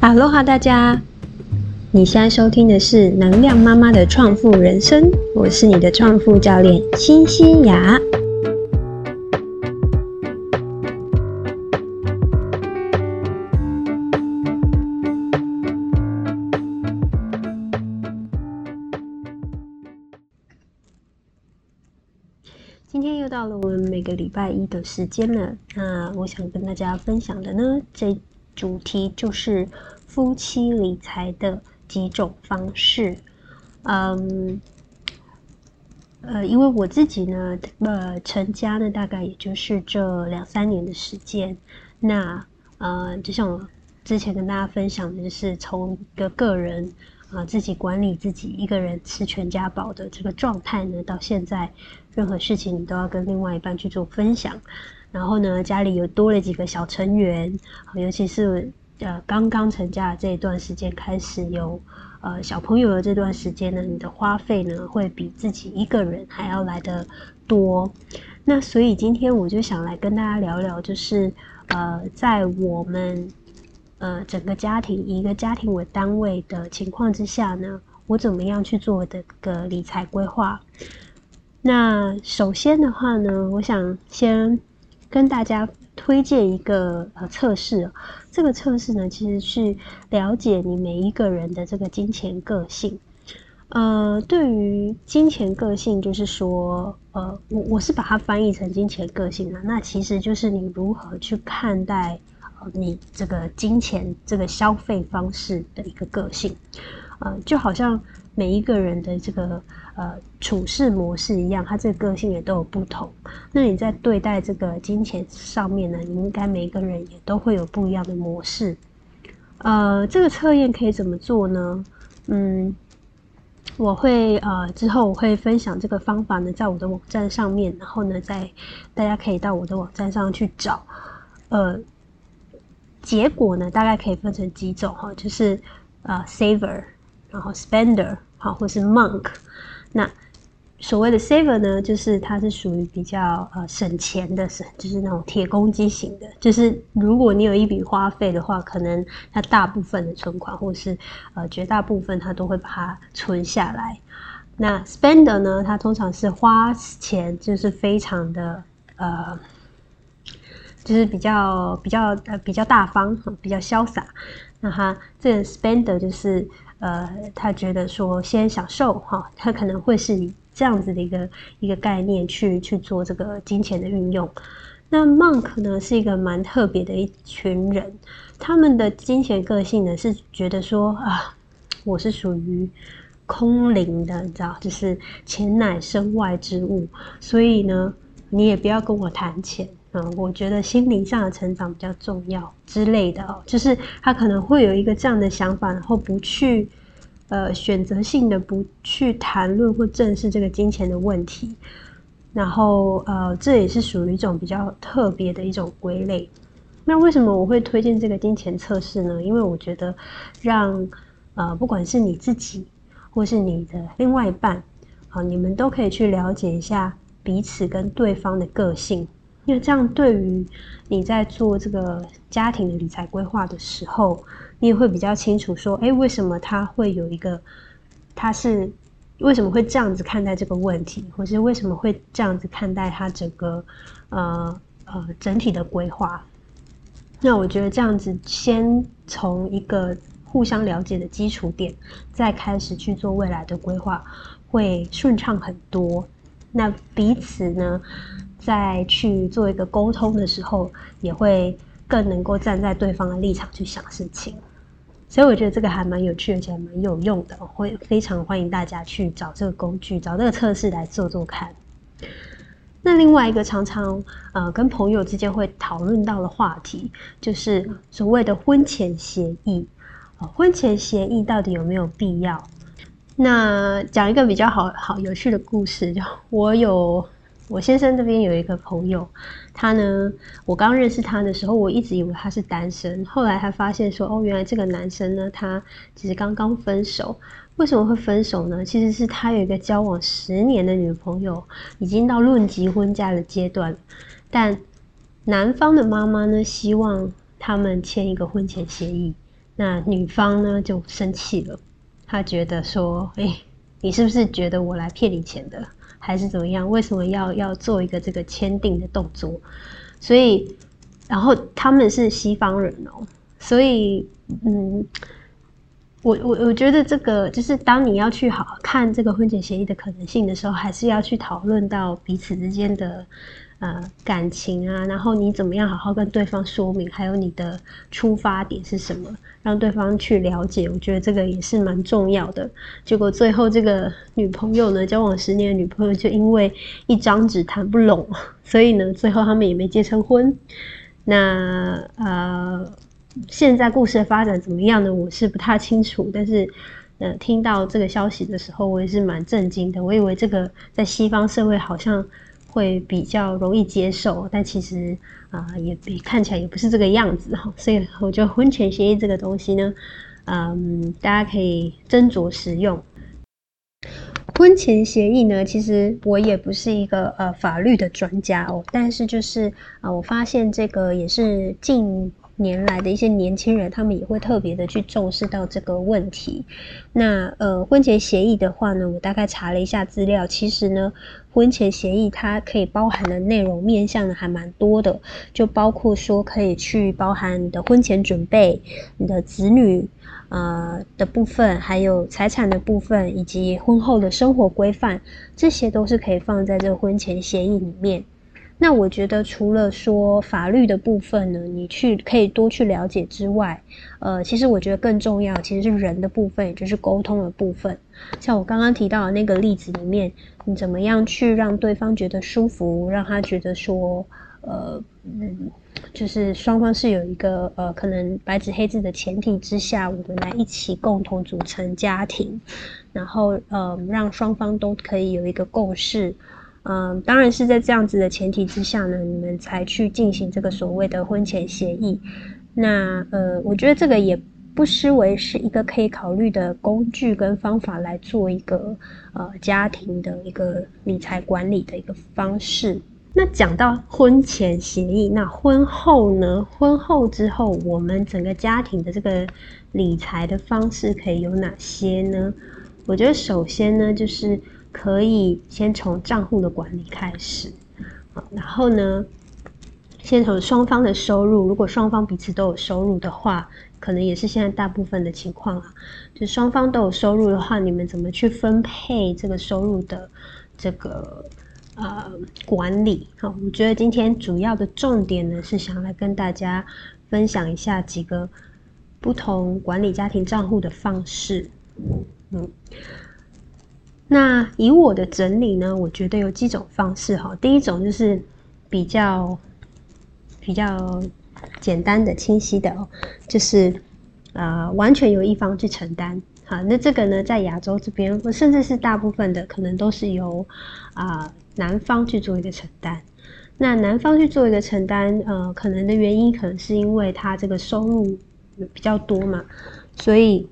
哈喽哈，大家！你现在收听的是能量妈妈的创富人生，我是你的创富教练新西雅。今天又到了我们每个礼拜一的时间了，那我想跟大家分享的呢，这。主题就是夫妻理财的几种方式。嗯，呃，因为我自己呢，呃，成家呢，大概也就是这两三年的时间。那呃，就像我之前跟大家分享的，就是从一个个人啊，自己管理自己一个人吃全家宝的这个状态呢，到现在任何事情你都要跟另外一半去做分享。然后呢，家里有多了几个小成员，尤其是呃刚刚成家的这一段时间，开始有呃小朋友的这段时间呢，你的花费呢会比自己一个人还要来的多。那所以今天我就想来跟大家聊聊，就是呃在我们呃整个家庭以一个家庭为单位的情况之下呢，我怎么样去做的个理财规划？那首先的话呢，我想先。跟大家推荐一个呃测试，这个测试呢，其实是了解你每一个人的这个金钱个性。呃，对于金钱个性，就是说，呃，我我是把它翻译成金钱个性啊，那其实就是你如何去看待呃你这个金钱这个消费方式的一个个性，呃，就好像。每一个人的这个呃处事模式一样，他这个个性也都有不同。那你在对待这个金钱上面呢，你应该每一个人也都会有不一样的模式。呃，这个测验可以怎么做呢？嗯，我会呃之后我会分享这个方法呢，在我的网站上面，然后呢，在大家可以到我的网站上去找。呃，结果呢，大概可以分成几种哈，就是呃 saver，然后 spender。好，或是 monk，那所谓的 saver 呢，就是它是属于比较呃省钱的，省就是那种铁公鸡型的，就是如果你有一笔花费的话，可能它大部分的存款或是呃绝大部分，它都会把它存下来。那 spender 呢，它通常是花钱就是非常的呃，就是比较比较呃比较大方，比较潇洒。那它这个 spender 就是。呃，他觉得说先享受哈，他可能会是以这样子的一个一个概念去去做这个金钱的运用。那 monk 呢是一个蛮特别的一群人，他们的金钱个性呢是觉得说啊，我是属于空灵的，你知道，就是钱乃身外之物，所以呢，你也不要跟我谈钱。嗯，我觉得心灵上的成长比较重要之类的哦，就是他可能会有一个这样的想法，然后不去呃选择性的不去谈论或正视这个金钱的问题，然后呃这也是属于一种比较特别的一种归类。那为什么我会推荐这个金钱测试呢？因为我觉得让呃不管是你自己或是你的另外一半，好，你们都可以去了解一下彼此跟对方的个性。因为这样，对于你在做这个家庭的理财规划的时候，你也会比较清楚说，哎，为什么他会有一个，他是为什么会这样子看待这个问题，或是为什么会这样子看待他整个呃呃整体的规划？那我觉得这样子，先从一个互相了解的基础点，再开始去做未来的规划，会顺畅很多。那彼此呢？在去做一个沟通的时候，也会更能够站在对方的立场去想事情，所以我觉得这个还蛮有趣，而且蛮有用的，会非常欢迎大家去找这个工具，找这个测试来做做看。那另外一个常常呃跟朋友之间会讨论到的话题，就是所谓的婚前协议婚前协议到底有没有必要？那讲一个比较好好有趣的故事，就我有。我先生这边有一个朋友，他呢，我刚认识他的时候，我一直以为他是单身，后来他发现说，哦，原来这个男生呢，他其实刚刚分手。为什么会分手呢？其实是他有一个交往十年的女朋友，已经到论及婚嫁的阶段，但男方的妈妈呢，希望他们签一个婚前协议。那女方呢就生气了，她觉得说：“哎，你是不是觉得我来骗你钱的，还是怎么样？为什么要要做一个这个签订的动作？”所以，然后他们是西方人哦，所以嗯。我我我觉得这个就是当你要去好看这个婚前协议的可能性的时候，还是要去讨论到彼此之间的呃感情啊，然后你怎么样好好跟对方说明，还有你的出发点是什么，让对方去了解。我觉得这个也是蛮重要的。结果最后这个女朋友呢，交往十年的女朋友就因为一张纸谈不拢，所以呢，最后他们也没结成婚。那呃。现在故事的发展怎么样呢？我是不太清楚，但是，呃，听到这个消息的时候，我也是蛮震惊的。我以为这个在西方社会好像会比较容易接受，但其实啊，也比看起来也不是这个样子哈。所以我觉得婚前协议这个东西呢，嗯，大家可以斟酌使用。婚前协议呢，其实我也不是一个呃法律的专家哦，但是就是啊，我发现这个也是近。年来的一些年轻人，他们也会特别的去重视到这个问题。那呃，婚前协议的话呢，我大概查了一下资料，其实呢，婚前协议它可以包含的内容面向呢还蛮多的，就包括说可以去包含你的婚前准备、你的子女呃的部分，还有财产的部分，以及婚后的生活规范，这些都是可以放在这个婚前协议里面。那我觉得，除了说法律的部分呢，你去可以多去了解之外，呃，其实我觉得更重要其实是人的部分，也就是沟通的部分。像我刚刚提到的那个例子里面，你怎么样去让对方觉得舒服，让他觉得说，呃，嗯，就是双方是有一个呃，可能白纸黑字的前提之下，我们来一起共同组成家庭，然后呃，让双方都可以有一个共识。嗯，当然是在这样子的前提之下呢，你们才去进行这个所谓的婚前协议。那呃，我觉得这个也不失为是一个可以考虑的工具跟方法来做一个呃家庭的一个理财管理的一个方式。那讲到婚前协议，那婚后呢？婚后之后，我们整个家庭的这个理财的方式可以有哪些呢？我觉得首先呢，就是。可以先从账户的管理开始，好，然后呢，先从双方的收入，如果双方彼此都有收入的话，可能也是现在大部分的情况啊，就双方都有收入的话，你们怎么去分配这个收入的这个呃管理？好，我觉得今天主要的重点呢，是想来跟大家分享一下几个不同管理家庭账户的方式，嗯。那以我的整理呢，我觉得有几种方式哈。第一种就是比较比较简单的、清晰的哦，就是呃完全由一方去承担。好，那这个呢，在亚洲这边，甚至是大部分的，可能都是由啊男方去做一个承担。那男方去做一个承担，呃，可能的原因可能是因为他这个收入比较多嘛，所以。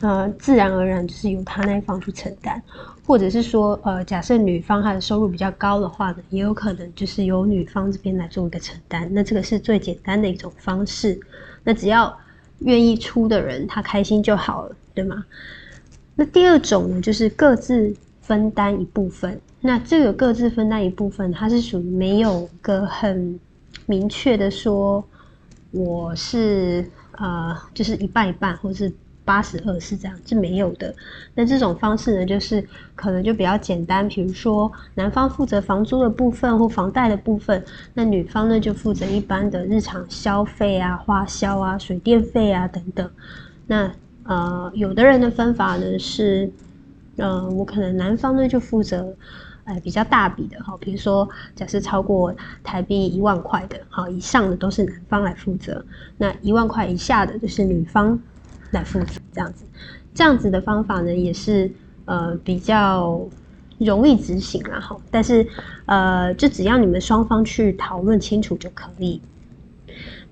呃，自然而然就是由他那一方去承担，或者是说，呃，假设女方她的收入比较高的话呢，也有可能就是由女方这边来做一个承担。那这个是最简单的一种方式。那只要愿意出的人，他开心就好了，对吗？那第二种呢，就是各自分担一部分。那这个各自分担一部分，它是属于没有个很明确的说，我是呃，就是一半一半，或是。八十二是这样，是没有的。那这种方式呢，就是可能就比较简单，比如说男方负责房租的部分或房贷的部分，那女方呢就负责一般的日常消费啊、花销啊、水电费啊等等。那呃，有的人的分法呢是，呃，我可能男方呢就负责，呃，比较大笔的哈，比如说假设超过台币一万块的，好以上的都是男方来负责，那一万块以下的就是女方。来负责这样子，这样子的方法呢，也是呃比较容易执行啦哈。但是呃，就只要你们双方去讨论清楚就可以。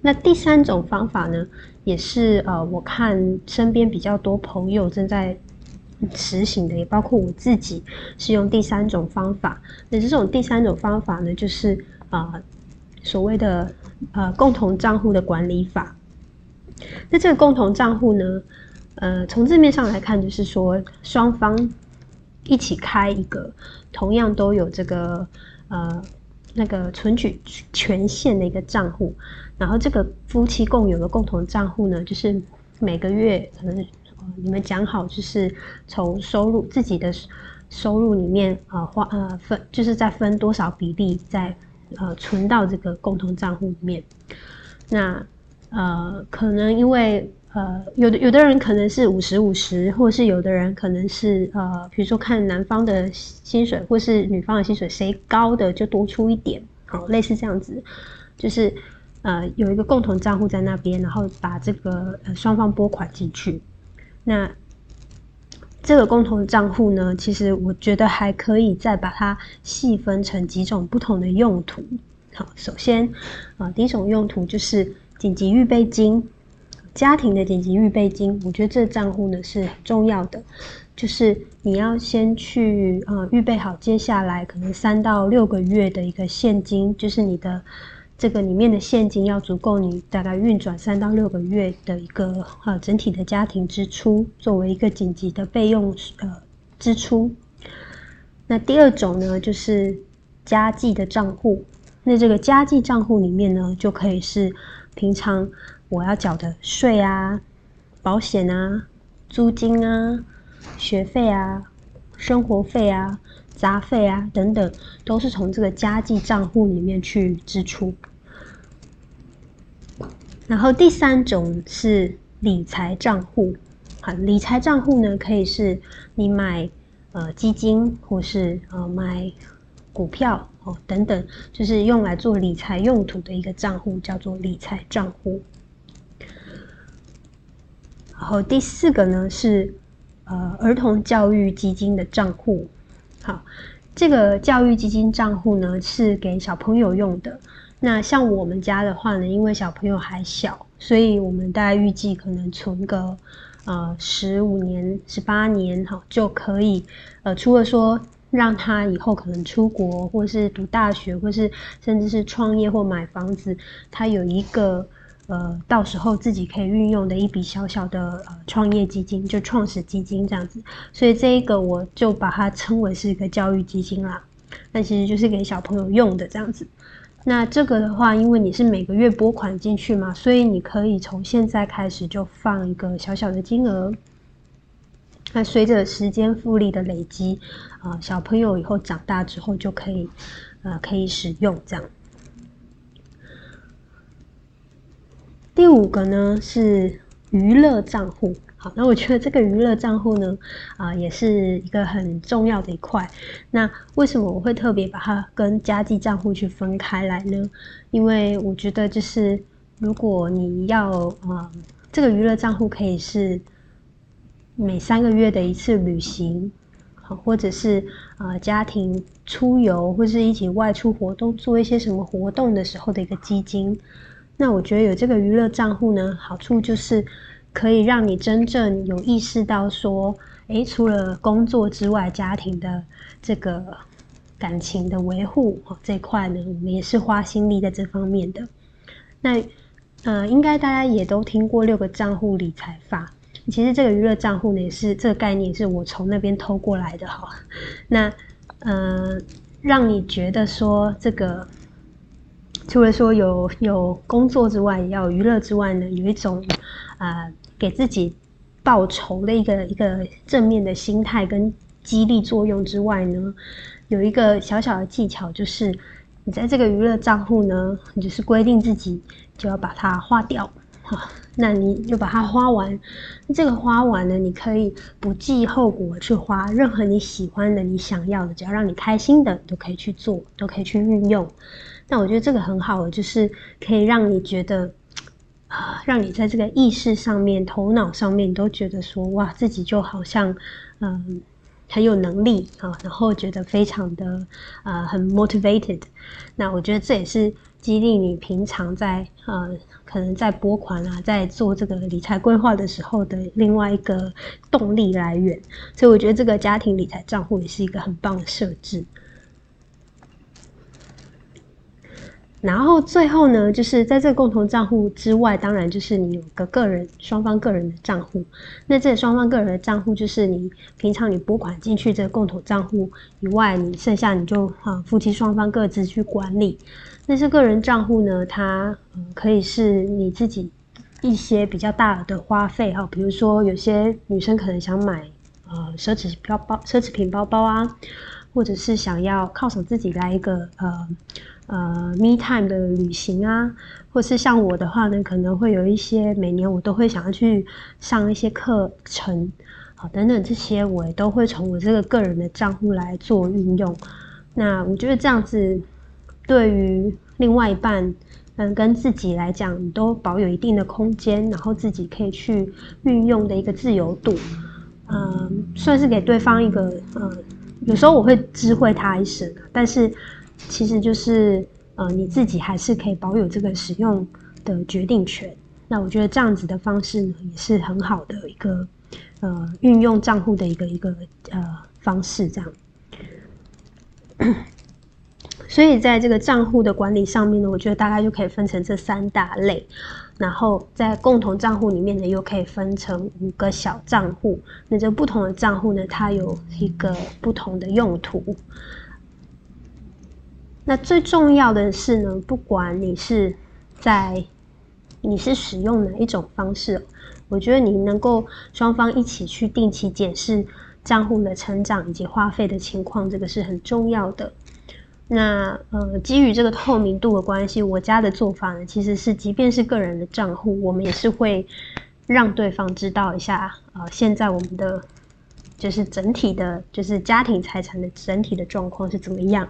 那第三种方法呢，也是呃我看身边比较多朋友正在实行的，也包括我自己是用第三种方法。那这种第三种方法呢，就是啊所谓的呃共同账户的管理法。那这个共同账户呢，呃，从字面上来看，就是说双方一起开一个同样都有这个呃那个存取权限的一个账户，然后这个夫妻共有的共同账户呢，就是每个月可能你们讲好，就是从收入自己的收入里面啊花呃分，就是再分多少比例在呃存到这个共同账户里面，那。呃，可能因为呃，有的有的人可能是五十五十，或是有的人可能是呃，比如说看男方的薪水或是女方的薪水谁高的就多出一点，好，类似这样子，就是呃有一个共同账户在那边，然后把这个呃双方拨款进去。那这个共同账户呢，其实我觉得还可以再把它细分成几种不同的用途。好，首先啊，第一种用途就是。紧急预备金，家庭的紧急预备金，我觉得这账户呢是很重要的，就是你要先去呃预备好接下来可能三到六个月的一个现金，就是你的这个里面的现金要足够你大概运转三到六个月的一个呃整体的家庭支出，作为一个紧急的备用呃支出。那第二种呢就是家计的账户，那这个家计账户里面呢就可以是。平常我要缴的税啊、保险啊、租金啊、学费啊、生活费啊、杂费啊等等，都是从这个家计账户里面去支出。然后第三种是理财账户，啊，理财账户呢可以是你买呃基金或是呃买。股票等等，就是用来做理财用途的一个账户，叫做理财账户。然后第四个呢是呃儿童教育基金的账户。好，这个教育基金账户呢是给小朋友用的。那像我们家的话呢，因为小朋友还小，所以我们大概预计可能存个呃十五年、十八年哈就可以。呃，除了说。让他以后可能出国，或是读大学，或是甚至是创业或买房子，他有一个呃，到时候自己可以运用的一笔小小的呃创业基金，就创始基金这样子。所以这一个我就把它称为是一个教育基金啦。那其实就是给小朋友用的这样子。那这个的话，因为你是每个月拨款进去嘛，所以你可以从现在开始就放一个小小的金额。那随着时间复利的累积，啊，小朋友以后长大之后就可以，呃，可以使用这样。第五个呢是娱乐账户，好，那我觉得这个娱乐账户呢，啊，也是一个很重要的一块。那为什么我会特别把它跟家计账户去分开来呢？因为我觉得就是如果你要啊，这个娱乐账户可以是。每三个月的一次旅行，好，或者是呃家庭出游，或是一起外出活动，做一些什么活动的时候的一个基金。那我觉得有这个娱乐账户呢，好处就是可以让你真正有意识到说，诶，除了工作之外，家庭的这个感情的维护哦这块呢，我们也是花心力在这方面的。那呃，应该大家也都听过六个账户理财法。其实这个娱乐账户呢，也是这个概念是我从那边偷过来的哈。那呃，让你觉得说这个除了说有有工作之外，也要娱乐之外呢，有一种啊给自己报仇的一个一个正面的心态跟激励作用之外呢，有一个小小的技巧，就是你在这个娱乐账户呢，你就是规定自己就要把它花掉。好，那你就把它花完。这个花完呢，你可以不计后果去花，任何你喜欢的、你想要的，只要让你开心的，都可以去做，都可以去运用。那我觉得这个很好，就是可以让你觉得啊，让你在这个意识上面、头脑上面都觉得说，哇，自己就好像嗯很有能力啊，然后觉得非常的呃很 motivated。那我觉得这也是激励你平常在呃。可能在拨款啊，在做这个理财规划的时候的另外一个动力来源，所以我觉得这个家庭理财账户也是一个很棒的设置。然后最后呢，就是在这个共同账户之外，当然就是你有个个人双方个人的账户。那这双方个人的账户，就是你平常你拨款进去这个共同账户以外，你剩下你就啊夫妻双方各自去管理。那些个人账户呢，它可以是你自己一些比较大的花费哈，比如说有些女生可能想买呃奢侈包包、奢侈品包包啊，或者是想要犒赏自己来一个呃。呃，me time 的旅行啊，或是像我的话呢，可能会有一些每年我都会想要去上一些课程，好等等这些，我也都会从我这个个人的账户来做运用。那我觉得这样子对于另外一半，嗯，跟自己来讲，都保有一定的空间，然后自己可以去运用的一个自由度，嗯，算是给对方一个，嗯，有时候我会知会他一声，但是。其实就是，呃，你自己还是可以保有这个使用的决定权。那我觉得这样子的方式呢，也是很好的一个，呃，运用账户的一个一个呃方式。这样，所以在这个账户的管理上面呢，我觉得大概就可以分成这三大类。然后在共同账户里面呢，又可以分成五个小账户。那这不同的账户呢，它有一个不同的用途。那最重要的是呢，不管你是在你是使用哪一种方式，我觉得你能够双方一起去定期检视账户的成长以及花费的情况，这个是很重要的。那呃，基于这个透明度的关系，我家的做法呢，其实是即便是个人的账户，我们也是会让对方知道一下，呃，现在我们的。就是整体的，就是家庭财产的整体的状况是怎么样，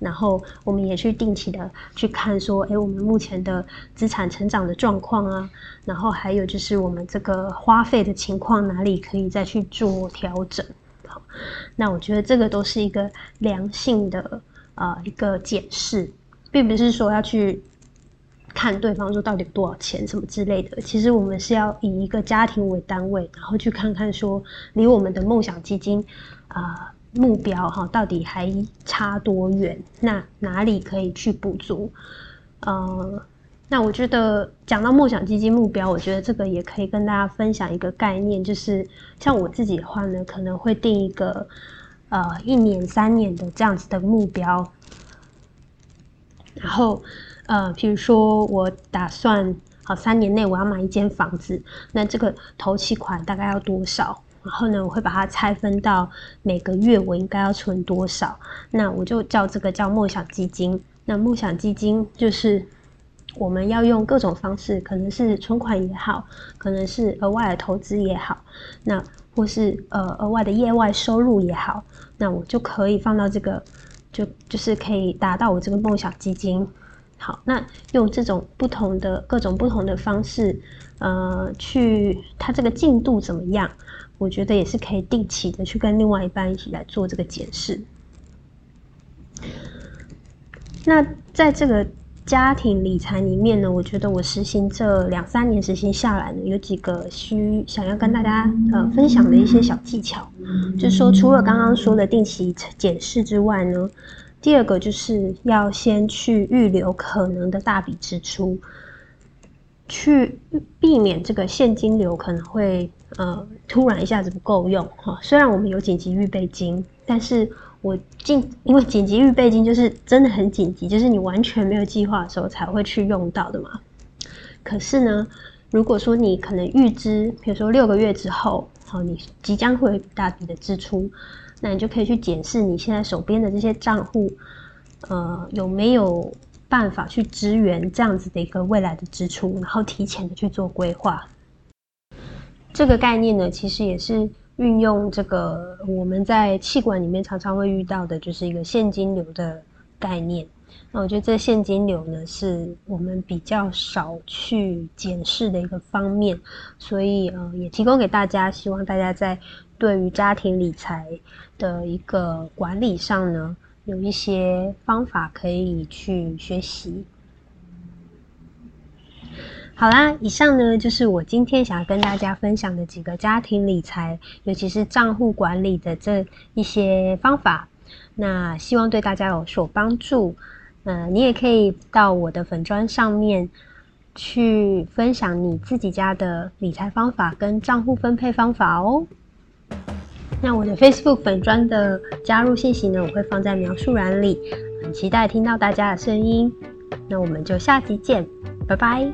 然后我们也去定期的去看说，哎，我们目前的资产成长的状况啊，然后还有就是我们这个花费的情况哪里可以再去做调整。好，那我觉得这个都是一个良性的呃一个检视，并不是说要去。看对方说到底多少钱什么之类的，其实我们是要以一个家庭为单位，然后去看看说离我们的梦想基金啊目标哈到底还差多远，那哪里可以去补足？呃，那我觉得讲到梦想基金目标，我觉得这个也可以跟大家分享一个概念，就是像我自己的话呢，可能会定一个呃一年、三年的这样子的目标，然后。呃，譬如说我打算好三年内我要买一间房子，那这个头期款大概要多少？然后呢，我会把它拆分到每个月我应该要存多少？那我就叫这个叫梦想基金。那梦想基金就是我们要用各种方式，可能是存款也好，可能是额外的投资也好，那或是呃额外的业外收入也好，那我就可以放到这个，就就是可以达到我这个梦想基金。好，那用这种不同的各种不同的方式，呃，去它这个进度怎么样？我觉得也是可以定期的去跟另外一半一起来做这个检视。那在这个家庭理财里面呢，我觉得我实行这两三年实行下来呢，有几个需想要跟大家呃分享的一些小技巧，就是说除了刚刚说的定期检视之外呢。第二个就是要先去预留可能的大笔支出，去避免这个现金流可能会呃突然一下子不够用哈。虽然我们有紧急预备金，但是我进因为紧急预备金就是真的很紧急，就是你完全没有计划的时候才会去用到的嘛。可是呢，如果说你可能预支，比如说六个月之后，好，你即将会有大笔的支出。那你就可以去检视你现在手边的这些账户，呃，有没有办法去支援这样子的一个未来的支出，然后提前的去做规划。这个概念呢，其实也是运用这个我们在气管里面常常会遇到的，就是一个现金流的概念。那我觉得这现金流呢，是我们比较少去检视的一个方面，所以呃，也提供给大家，希望大家在对于家庭理财的一个管理上呢，有一些方法可以去学习。好啦，以上呢就是我今天想要跟大家分享的几个家庭理财，尤其是账户管理的这一些方法。那希望对大家有所帮助。呃，你也可以到我的粉砖上面去分享你自己家的理财方法跟账户分配方法哦。那我的 Facebook 粉砖的加入信息呢，我会放在描述栏里，很期待听到大家的声音。那我们就下集见，拜拜。